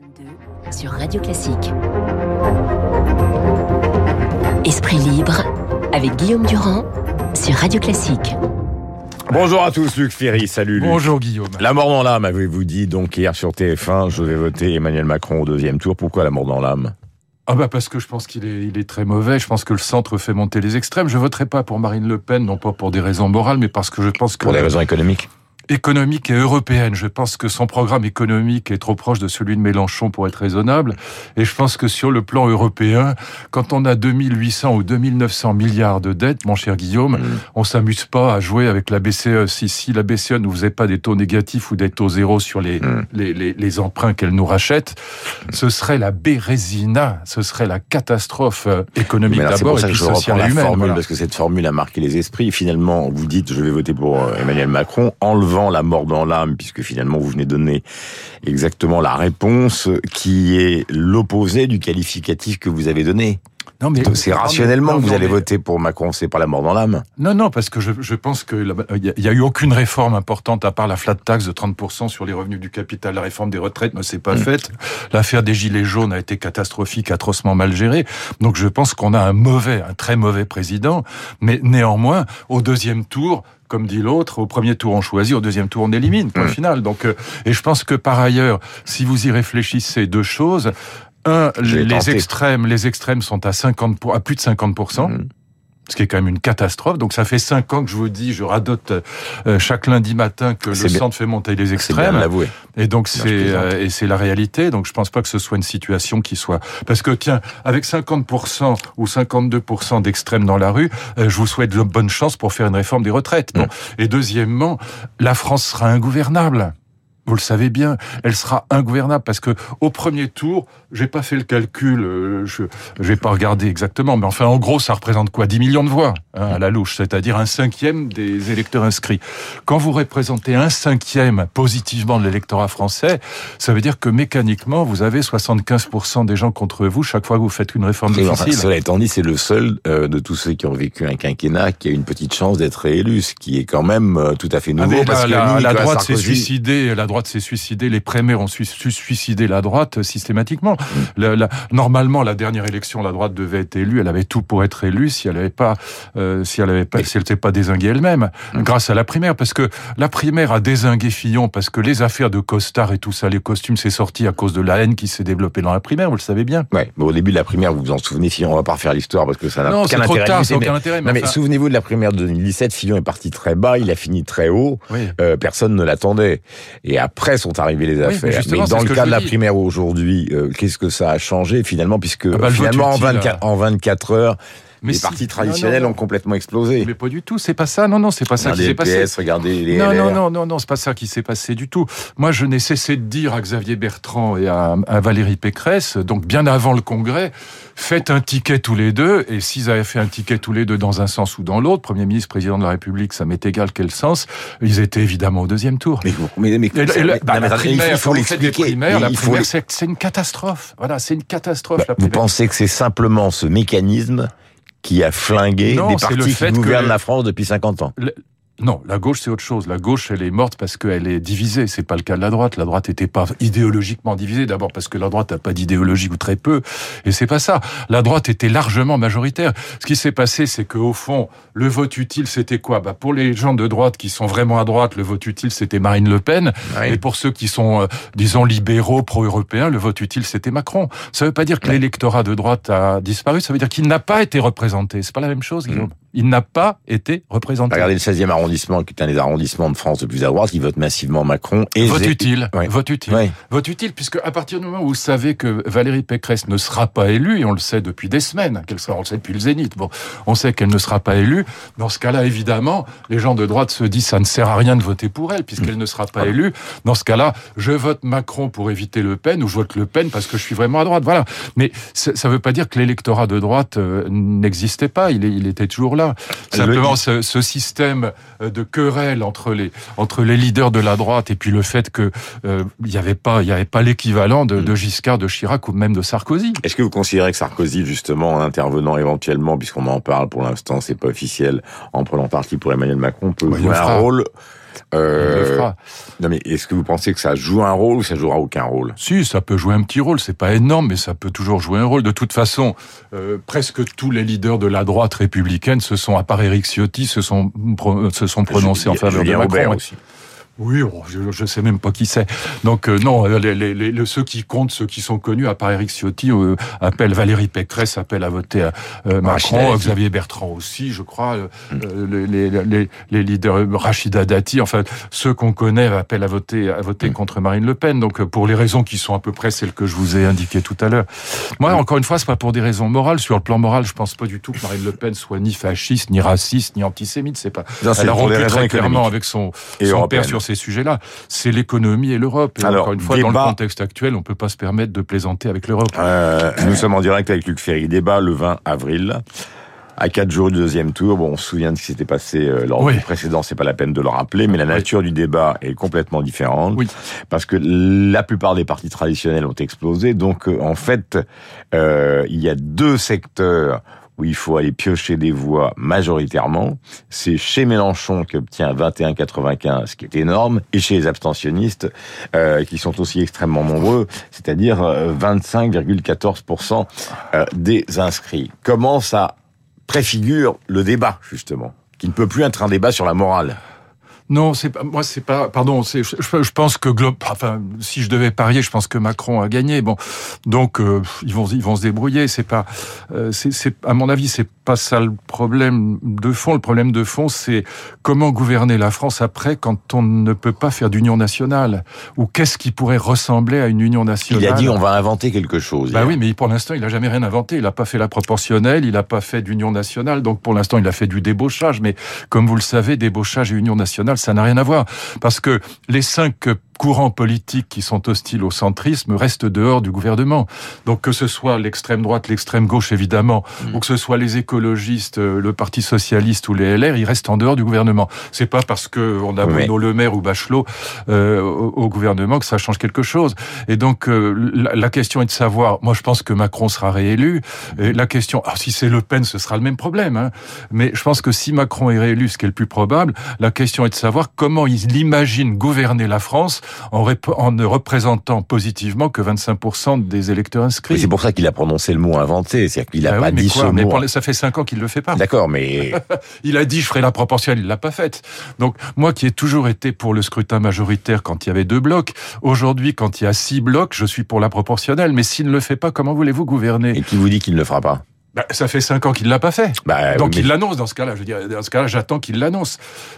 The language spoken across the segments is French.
22 sur Radio Classique. Esprit libre avec Guillaume Durand sur Radio Classique. Bonjour à tous, Luc Ferry, salut Luc. Bonjour Guillaume. La mort dans l'âme, avez-vous dit donc hier sur TF1, je vais voter Emmanuel Macron au deuxième tour. Pourquoi la mort dans l'âme? Ah bah parce que je pense qu'il est, il est très mauvais. Je pense que le centre fait monter les extrêmes. Je voterai pas pour Marine Le Pen, non pas pour des raisons morales, mais parce que je pense que Pour des raisons économiques? Économique et européenne. Je pense que son programme économique est trop proche de celui de Mélenchon pour être raisonnable. Et je pense que sur le plan européen, quand on a 2800 ou 2900 milliards de dettes, mon cher Guillaume, mm. on s'amuse pas à jouer avec la BCE. Si, si la BCE ne faisait pas des taux négatifs ou des taux zéro sur les, mm. les, les, les, emprunts qu'elle nous rachète, ce serait la bérésina, ce serait la catastrophe euh, économique d'abord et puis sociale et humaine. Formule, Parce que cette formule a marqué les esprits. Finalement, vous dites, je vais voter pour euh, Emmanuel Macron, enlevant la mort dans l'âme, puisque finalement vous venez donner exactement la réponse qui est l'opposé du qualificatif que vous avez donné. Non, mais c'est rationnellement que vous allez voter pour Macron, c'est pas la mort dans l'âme. Non, non, parce que je, je pense que il y, a eu aucune réforme importante à part la flat tax de 30% sur les revenus du capital. La réforme des retraites ne s'est pas mm. faite. L'affaire des gilets jaunes a été catastrophique, atrocement mal gérée. Donc je pense qu'on a un mauvais, un très mauvais président. Mais néanmoins, au deuxième tour, comme dit l'autre, au premier tour on choisit, au deuxième tour on élimine, point mm. final. Donc, euh, et je pense que par ailleurs, si vous y réfléchissez, deux choses. Un, les extrêmes, les extrêmes sont à 50 à plus de 50% ce qui est quand même une catastrophe. Donc ça fait cinq ans que je vous dis, je radote euh, chaque lundi matin que le centre fait monter les extrêmes. Bien et donc c'est euh, et c'est la réalité. Donc je pense pas que ce soit une situation qui soit parce que tiens, avec 50% ou 52% d'extrêmes dans la rue, euh, je vous souhaite de bonne chance pour faire une réforme des retraites. Bon. Et deuxièmement, la France sera ingouvernable vous le savez bien, elle sera ingouvernable parce que au premier tour, j'ai pas fait le calcul, euh, je vais pas regarder exactement, mais enfin en gros, ça représente quoi? 10 millions de voix hein, à la louche, c'est-à-dire un cinquième des électeurs inscrits. Quand vous représentez un cinquième positivement de l'électorat français, ça veut dire que mécaniquement, vous avez 75% des gens contre vous chaque fois que vous faites une réforme difficile. cela étant dit, c'est le seul euh, de tous ceux qui ont vécu un quinquennat qui a une petite chance d'être réélu, ce qui est quand même euh, tout à fait nouveau. Ah, parce que la, droite s'est suicidée, la droite s'est suicidée, les prémaires ont suicidé la droite systématiquement. La, normalement, la dernière élection, la droite devait être élue. Elle avait tout pour être élue si elle avait pas, euh, si elle avait pas, si elle n'était pas désinguée elle-même, mm. grâce à la primaire. Parce que la primaire a désingué Fillon parce que les affaires de costard et tout ça, les costumes, c'est sorti à cause de la haine qui s'est développée dans la primaire. Vous le savez bien. Ouais. au début de la primaire, vous vous en souvenez, Fillon, on va pas refaire l'histoire parce que ça n'a aucun intérêt. Tard, mais, aucun intérêt. Mais, souvenez-vous de la primaire de 2017, Fillon est parti très bas, il a fini très haut. Euh, personne ne l'attendait. Et après sont arrivés les affaires. mais, dans le cas de la primaire aujourd'hui, euh, qu'est-ce que ça a changé finalement, puisque ah bah, finalement en 24, en 24 heures, mais les partis traditionnels ont complètement explosé. Mais pas du tout, c'est pas ça. Non, non, c'est pas ça qui s'est passé. Regardez les non, non, non, non, non, c'est pas ça qui s'est passé du tout. Moi, je n'ai cessé de dire à Xavier Bertrand et à, Valérie Pécresse, donc bien avant le Congrès, faites un ticket tous les deux. Et s'ils avaient fait un ticket tous les deux dans un sens ou dans l'autre, Premier ministre, Président de la République, ça m'est égal quel sens, ils étaient évidemment au deuxième tour. Mais, mais, mais, bah, la primaire, il faut, l'expliquer. La primaire, c'est une catastrophe. Voilà, c'est une catastrophe. Bah, vous pensez que c'est simplement ce mécanisme qui a flingué des partis qui gouvernent la France depuis 50 ans. Non, la gauche c'est autre chose. La gauche elle est morte parce qu'elle est divisée. C'est pas le cas de la droite. La droite n'était pas idéologiquement divisée. D'abord parce que la droite n'a pas d'idéologie ou très peu. Et c'est pas ça. La droite était largement majoritaire. Ce qui s'est passé, c'est qu'au fond, le vote utile c'était quoi? Bah pour les gens de droite qui sont vraiment à droite, le vote utile c'était Marine Le Pen. Et pour ceux qui sont, euh, disons, libéraux, pro-européens, le vote utile c'était Macron. Ça veut pas dire que l'électorat de droite a disparu. Ça veut dire qu'il n'a pas été représenté. C'est pas la même chose, Guillaume? Mm. Il n'a pas été représenté. Regardez le 16e arrondissement, qui est un des arrondissements de France de plus à droite, qui vote massivement Macron. Et vote utile. Vote utile. Vote utile, puisque à partir du moment où vous savez que Valérie Pécresse ne sera pas élue, et on le sait depuis des semaines, qu'elle sera, on le sait depuis le Zénith, bon, on sait qu'elle ne sera pas élue, dans ce cas-là, évidemment, les gens de droite se disent ça ne sert à rien de voter pour elle, puisqu'elle ne sera pas ah élue. Dans ce cas-là, je vote Macron pour éviter Le Pen, ou je vote Le Pen parce que je suis vraiment à droite. Voilà. Mais ça ne veut pas dire que l'électorat de droite euh, n'existait pas, il, il était toujours là. Simplement, ce, ce, système euh, de querelle entre les entre les leaders de la droite et puis le fait que euh, il n'y avait pas il y avait pas l'équivalent de, de. Giscard, de Chirac ou même de Sarkozy. Est-ce que vous considérez que Sarkozy, justement, en intervenant éventuellement, puisqu'on en parle pour l'instant, c'est pas officiel, en prenant parti pour Emmanuel Macron, peut jouer un rôle Euh, Il le fera. Non mais est-ce que vous pensez que ça joue un rôle ou ça jouera aucun rôle? Si, ça peut jouer un petit rôle, c'est pas énorme, mais ça peut toujours jouer un rôle. De toute façon, euh, presque tous les leaders de la droite républicaine se sont, à part Eric Ciotti, se sont, pro- se sont prononcés en Julien- faveur de Macron. Aussi. Oui, oh, je, je sais même pas qui c'est. Donc euh, non, les, les, les- les- ceux qui comptent, ceux qui sont connus, à part Eric Ciotti, euh, appellent Valérie Pécresse, appellent à voter à euh, Rachida Macron. Xavier Bertrand aussi, je crois, euh, euh, les, leaders, euh, Rachida Dati, enfin ceux qu'on connaît appellent à voter à voter contre Marine Le Pen. Donc euh, pour les raisons qui sont à peu près celles que je vous ai indiquées tout à l'heure. Moi, encore une fois, c'est pas pour des raisons morales. Sur le plan moral, je pense pas du tout que Marine Le Pen soit ni fasciste, ni raciste, ni antisémite. C'est pas. Non, Elle a rompu très clairement avec son, Et son père sur ces sujets-là. C'est l'économie et l'Europe. Et Alors, encore une fois, dans le contexte actuel, on peut pas se permettre de plaisanter avec l'Europe. Euh, nous sommes en direct avec Luc Ferry. Débat le 20 avril. À quatre jours du deuxième tour, bon, on se souvient de ce qui s'était passé euh, lors Oui. du précédent, c'est pas la peine de le rappeler, mais la Oui. nature du débat est complètement différente. Oui. Parce que la plupart des partis traditionnels ont explosé, donc euh, en fait, euh, il y a deux secteurs où il faut aller piocher des voix majoritairement. C'est chez Mélenchon qui obtient 21,95, ce qui est énorme, et chez les abstentionnistes, euh, qui sont aussi extrêmement nombreux, c'est-à-dire euh, 25,14% euh, des inscrits. Comment ça préfigure le débat, justement qui ne peut plus être un débat sur la morale? Non, c'est pas moi, c'est pas. Pardon, c'est. Je, je- pense que glo- enfin, si je devais parier, je pense que Macron a gagné. Bon, donc euh, ils vont ils vont se débrouiller. C'est pas. euh, c'est c'est à mon avis, c'est pas ça le problème de fond. Le problème de fond, c'est comment gouverner la France après quand on ne peut pas faire d'union nationale? Ou qu'est-ce qui pourrait ressembler à une union nationale? Il a dit on va inventer quelque chose. Bah hier. oui, mais pour l'instant, il a jamais rien inventé. Il n'a pas fait la proportionnelle, il n'a pas fait d'union nationale. Donc pour l'instant, il a fait du débauchage. Mais comme vous le savez, débauchage et union nationale, ça n'a rien à voir. Parce que les cinq courants politiques qui sont hostiles au centrisme restent dehors du gouvernement. Donc que ce soit l'extrême droite, l'extrême gauche, évidemment, ou que ce soit les écologistes, euh, le Parti socialiste ou les LR, ils restent en dehors du gouvernement. C'est pas parce que on a Oui. Bruno Le Maire ou Bachelot euh, au, au gouvernement que ça change quelque chose. Et donc euh, la, la question est de savoir. Moi, je pense que Macron sera réélu. Et la question, ah, si c'est Le Pen, ce sera le même problème. Hein. Mais je pense que si Macron est réélu, ce qui est le plus probable, la question est de savoir comment il imagine gouverner la France en, ne représentant positivement que 25% des électeurs inscrits. c'est pour ça qu'il a prononcé le mot inventé, c'est-à-dire qu'il n'a Ah pas oui, mais dit quoi ce Mais mot. pour- ça fait cinq ans qu'il le fait pas. D'accord, mais Il a dit je ferai la proportionnelle, il l'a pas faite. Donc moi qui ai toujours été pour le scrutin majoritaire quand il y avait deux blocs, aujourd'hui quand il y a six blocs, je suis pour la proportionnelle. Mais s'il ne le fait pas, comment voulez-vous gouverner? Et qui vous dit qu'il ne le fera pas? Bah, Ça fait cinq ans qu'il l'a pas fait. bah, Donc mais- il l'annonce dans ce cas-là. Je veux dire, dans ce cas-là, j'attends qu'il l'annonce.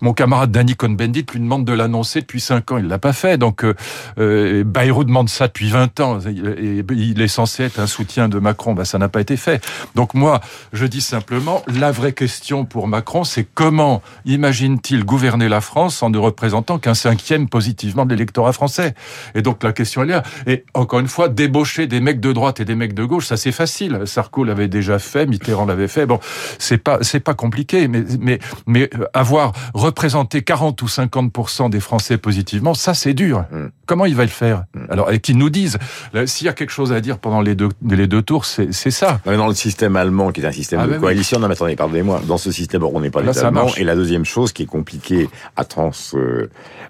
Mon camarade Danny Cohn-Bendit lui demande de l'annoncer depuis cinq ans. Il l'a pas fait. Donc euh, euh, Bayrou demande ça depuis 20 ans. Et il est censé être un soutien de Macron. Bah, ça n'a pas été fait. Donc moi, je dis simplement, la vraie question pour Macron, c'est comment imagine-t-il gouverner la France en ne représentant qu'un cinquième positivement de l'électorat français? Et donc la question elle est là. Et encore une fois, débaucher des mecs de droite et des mecs de gauche, ça c'est facile. Sarko l'avait déjà fait, Mitterrand l'avait fait. Bon, c'est pas c'est pas compliqué, mais mais mais euh, avoir représenté 40 ou 50 des Français positivement, ça c'est dur. Mm. Comment il va le faire Alors, et qu'ils nous disent, s'il y a quelque chose à dire pendant les deux les deux tours, c'est ça. Non, mais dans le système allemand, qui est un système Ah, de oui. coalition, non mais attendez, pardonnez-moi, dans ce système, on n'est pas Là, marche. Et la deuxième chose qui est compliquée à, trans, euh,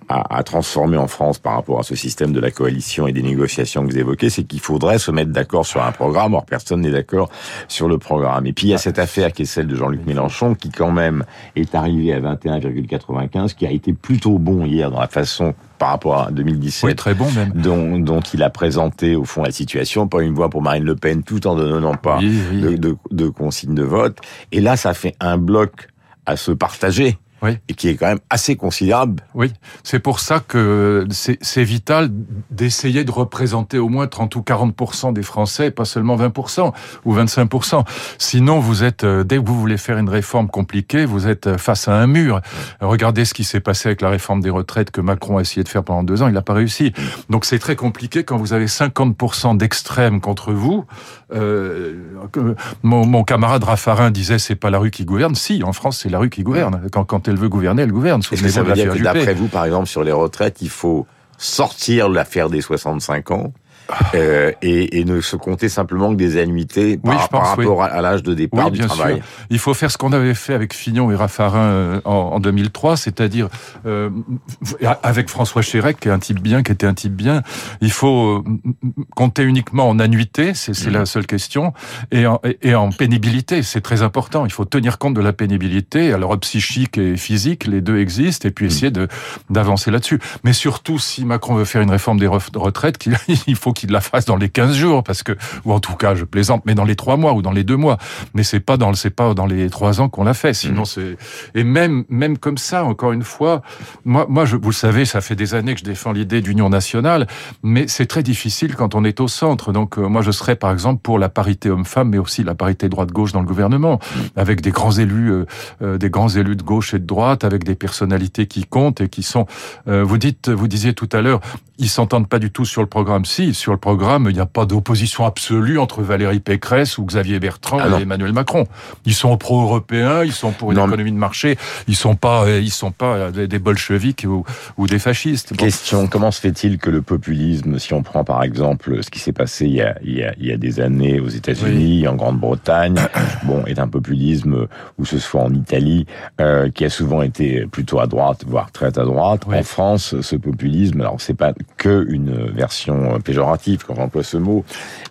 à, à transformer en France par rapport à ce système de la coalition et des négociations que vous évoquez, c'est qu'il faudrait se mettre d'accord sur un programme, or personne n'est d'accord sur le programme. Et puis il y a cette affaire qui est celle de Jean-Luc Mélenchon, qui quand même est arrivé à 21,95, qui a été plutôt bon hier dans la façon par rapport à 2017 Oui, très bon même. dont, dont il a présenté au fond la situation, pas une voix pour Marine Le Pen, tout en ne donnant pas Oui, oui. de, de, de consignes de vote. Et là, ça fait un bloc à se partager. Oui. Et qui est quand même assez considérable. Oui, c'est pour ça que c'est vital d'essayer de représenter au moins 30 ou 40% des Français, pas seulement 20% ou 25% Sinon, vous êtes euh, dès que vous voulez faire une réforme compliquée, vous êtes euh, face à un mur. Regardez ce qui s'est passé avec la réforme des retraites que Macron a essayé de faire pendant deux ans, il n'a pas réussi. Donc c'est très compliqué quand vous avez 50% d'extrêmes contre vous. Euh, mon camarade Raffarin disait c'est pas la rue qui gouverne. Si, en France, c'est la rue qui gouverne. Quand, quand elle veut gouverner, elle gouverne. Est-ce que ça veut dire que d'après vous, par exemple, sur les retraites, il faut sortir l'affaire des 65 ans euh, et, et, ne se compter simplement que des annuités par, par rapport à l'âge de départ oui, du bien travail. Sûr. Il faut faire ce qu'on avait fait avec Fignon et Raffarin euh, en, en 2003, c'est-à-dire euh, avec François Chérec, qui est un type bien, qui était un type bien. Il faut compter uniquement en annuité, c'est mmh. la seule question, et en, et en pénibilité, c'est très important. Il faut tenir compte de la pénibilité, alors psychique et physique, les deux existent, et puis essayer de d'avancer là-dessus. Mais surtout, si Macron veut faire une réforme des retraites, il faut qu'il la fasse dans les 15 jours, parce que, ou en tout cas, je plaisante, mais dans les trois mois ou dans les deux mois. Mais c'est pas dans, c'est pas dans les trois ans qu'on l'a fait. Sinon, c'est et même même comme ça, encore une fois, moi, moi, je, vous le savez, ça fait des années que je défends l'idée d'union nationale, mais c'est très difficile quand on est au centre. Donc, euh, moi, je serais par exemple pour la parité homme-femme, mais aussi la parité droite-gauche dans le gouvernement, avec des grands élus, euh, euh, des grands élus de gauche et de droite, avec des personnalités qui comptent et qui sont. Vous dites, vous disiez tout à l'heure, ils s'entendent pas du tout sur le programme. Si, sur le programme, il n'y a pas d'opposition absolue entre Valérie Pécresse ou Xavier Bertrand Ah et Emmanuel Macron. Ils sont pro-européens, ils sont pour une Non, mais- économie de marché, ils sont pas, euh, ils sont pas euh, des bolcheviks ou, ou des fascistes. Bon. Question, comment se fait-il que le populisme, si on prend par exemple ce qui s'est passé il y a, il y a, il y a des années aux États-Unis, en Grande-Bretagne, bon, est un populisme, ou ce soit en Italie, euh, qui a souvent été plutôt à droite, voire très à droite. Oui. En France, ce populisme, alors c'est pas que une version péjorative quand j'emploie ce mot,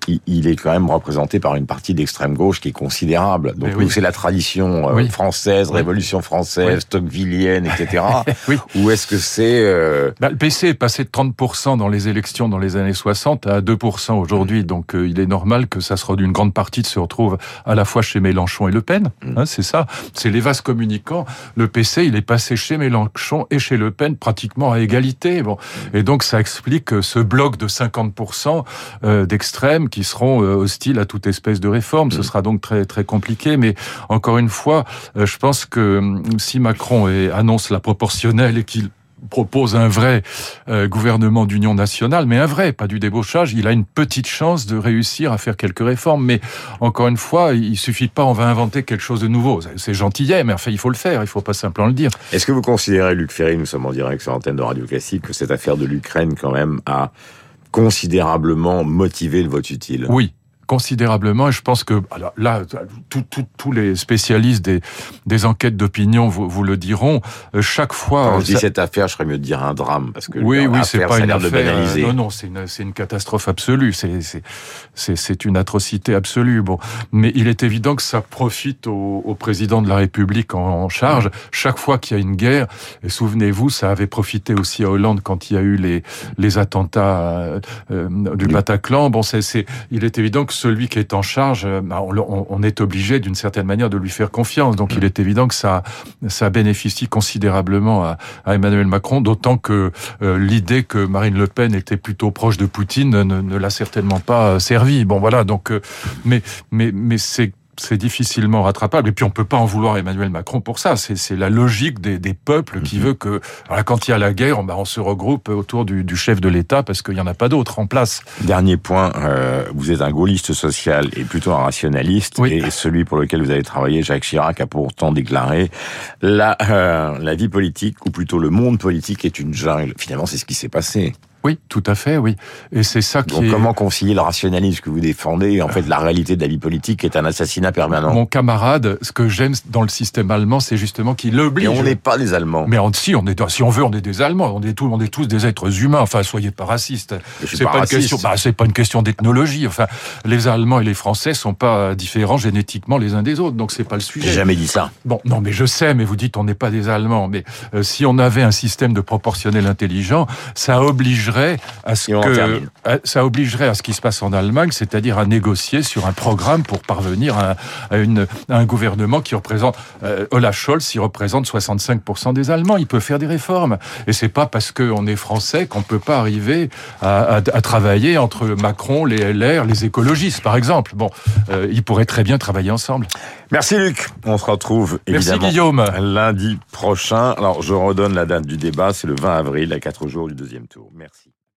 il, il est quand même représenté par une partie d'extrême gauche qui est considérable. Donc oui. ou c'est la tradition euh, Oui. française. Révolution française, Oui. Tocquevillienne, etc. Ou est-ce que c'est euh, Bah, le PC est passé de 30% dans les élections dans les années 60 à 2% aujourd'hui. Donc euh, il est normal que ça se une grande partie se retrouve à la fois chez Mélenchon et Le Pen. Hein, c'est ça. C'est les vases communicants. Le PC, il est passé chez Mélenchon et chez Le Pen pratiquement à égalité. Bon. Et donc ça explique ce bloc de 50% euh, d'extrêmes qui seront euh, hostiles à toute espèce de réforme. Ce sera donc très très compliqué. Mais encore une fois, euh, je pense que hum, si Macron annonce la proportionnelle et qu'il propose un vrai euh, gouvernement d'union nationale, mais un vrai, pas du débauchage, il a une petite chance de réussir à faire quelques réformes. Mais encore une fois, il suffit pas, on va inventer quelque chose de nouveau. C'est- gentillet, mais enfin, il faut le faire, il faut pas simplement le dire. Est-ce que vous considérez, Luc Ferry, nous sommes en direct sur l'antenne de Radio Classique, que cette affaire de l'Ukraine, quand même, a considérablement motivé le vote utile? Oui considérablement et je pense que alors là tout- tout- tous les spécialistes des, des enquêtes d'opinion vous, vous le diront euh, chaque fois Quand je dis ça- cette affaire, je serais mieux de dire un drame, parce que oui, oui, c'est pas une affaire. euh. Non, non, c'est une, c'est une catastrophe absolue. C'est, c'est, c'est, c'est une atrocité absolue. Bon, mais il est évident que ça profite au, au président de la République en, en charge. Chaque fois qu'il y a une guerre, et souvenez-vous, ça avait profité aussi à Hollande quand il y a eu les, les attentats euh, euh, du Bataclan. Bon, c'est, c'est, il est évident que celui qui est en charge, euh, bah, on, est obligé d'une certaine manière de lui faire confiance. Donc, il est évident que ça, ça bénéficie considérablement à, Emmanuel Macron, d'autant que euh, l'idée que Marine Le Pen était plutôt proche de Poutine ne, ne l'a certainement pas euh, servi. Bon, voilà. Donc, mais, mais, mais c'est c'est difficilement rattrapable. Et puis on peut pas en vouloir Emmanuel Macron pour ça. C'est la logique des, des peuples qui veut que, voilà, quand il y a la guerre, bah, on se regroupe autour du, du chef de l'État parce qu'il y en a pas d'autre en place. Dernier point, euh, vous êtes un gaulliste social et plutôt un rationaliste, Oui. et celui pour lequel vous avez travaillé, Jacques Chirac, a pourtant déclaré la, euh, la vie politique, ou plutôt le monde politique, est une jungle. Finalement, c'est ce qui s'est passé. Oui, tout à fait, oui. Et c'est ça qui Donc est... comment concilier le rationalisme que vous défendez et en fait la réalité de la vie politique qui est un assassinat permanent Mon camarade, ce que j'aime dans le système allemand, c'est justement qu'il oblige. Et on n'est pas des Allemands. Mais on, si, on est, si on veut, on est des Allemands. On est tous, on est tous des êtres humains. Enfin, soyez pas racistes. C'est pas pas, une raciste. question. Bah, c'est pas une question d'ethnologie. Enfin, les Allemands et les Français sont pas différents génétiquement les uns des autres. Donc c'est pas le J'ai sujet. jamais dit ça. Bon, non, mais je sais. Mais vous dites on n'est pas des Allemands. Mais euh, si on avait un système de proportionnel intelligent, ça obligerait à ce que ça obligerait à ce qui se passe en Allemagne, c'est-à-dire à négocier sur un programme pour parvenir à, à une, à un gouvernement qui représente euh, Olaf Scholz, il représente 65% des Allemands. Il peut faire des réformes. Et c'est pas parce qu'on est français qu'on peut pas arriver à travailler entre Macron, les LR, les écologistes, par exemple. Bon, euh, ils pourraient très bien travailler ensemble. Merci Luc. On se retrouve Merci évidemment Guillaume. lundi prochain. Alors je redonne la date du débat, c'est le 20 avril à 4 jours du deuxième tour. Merci.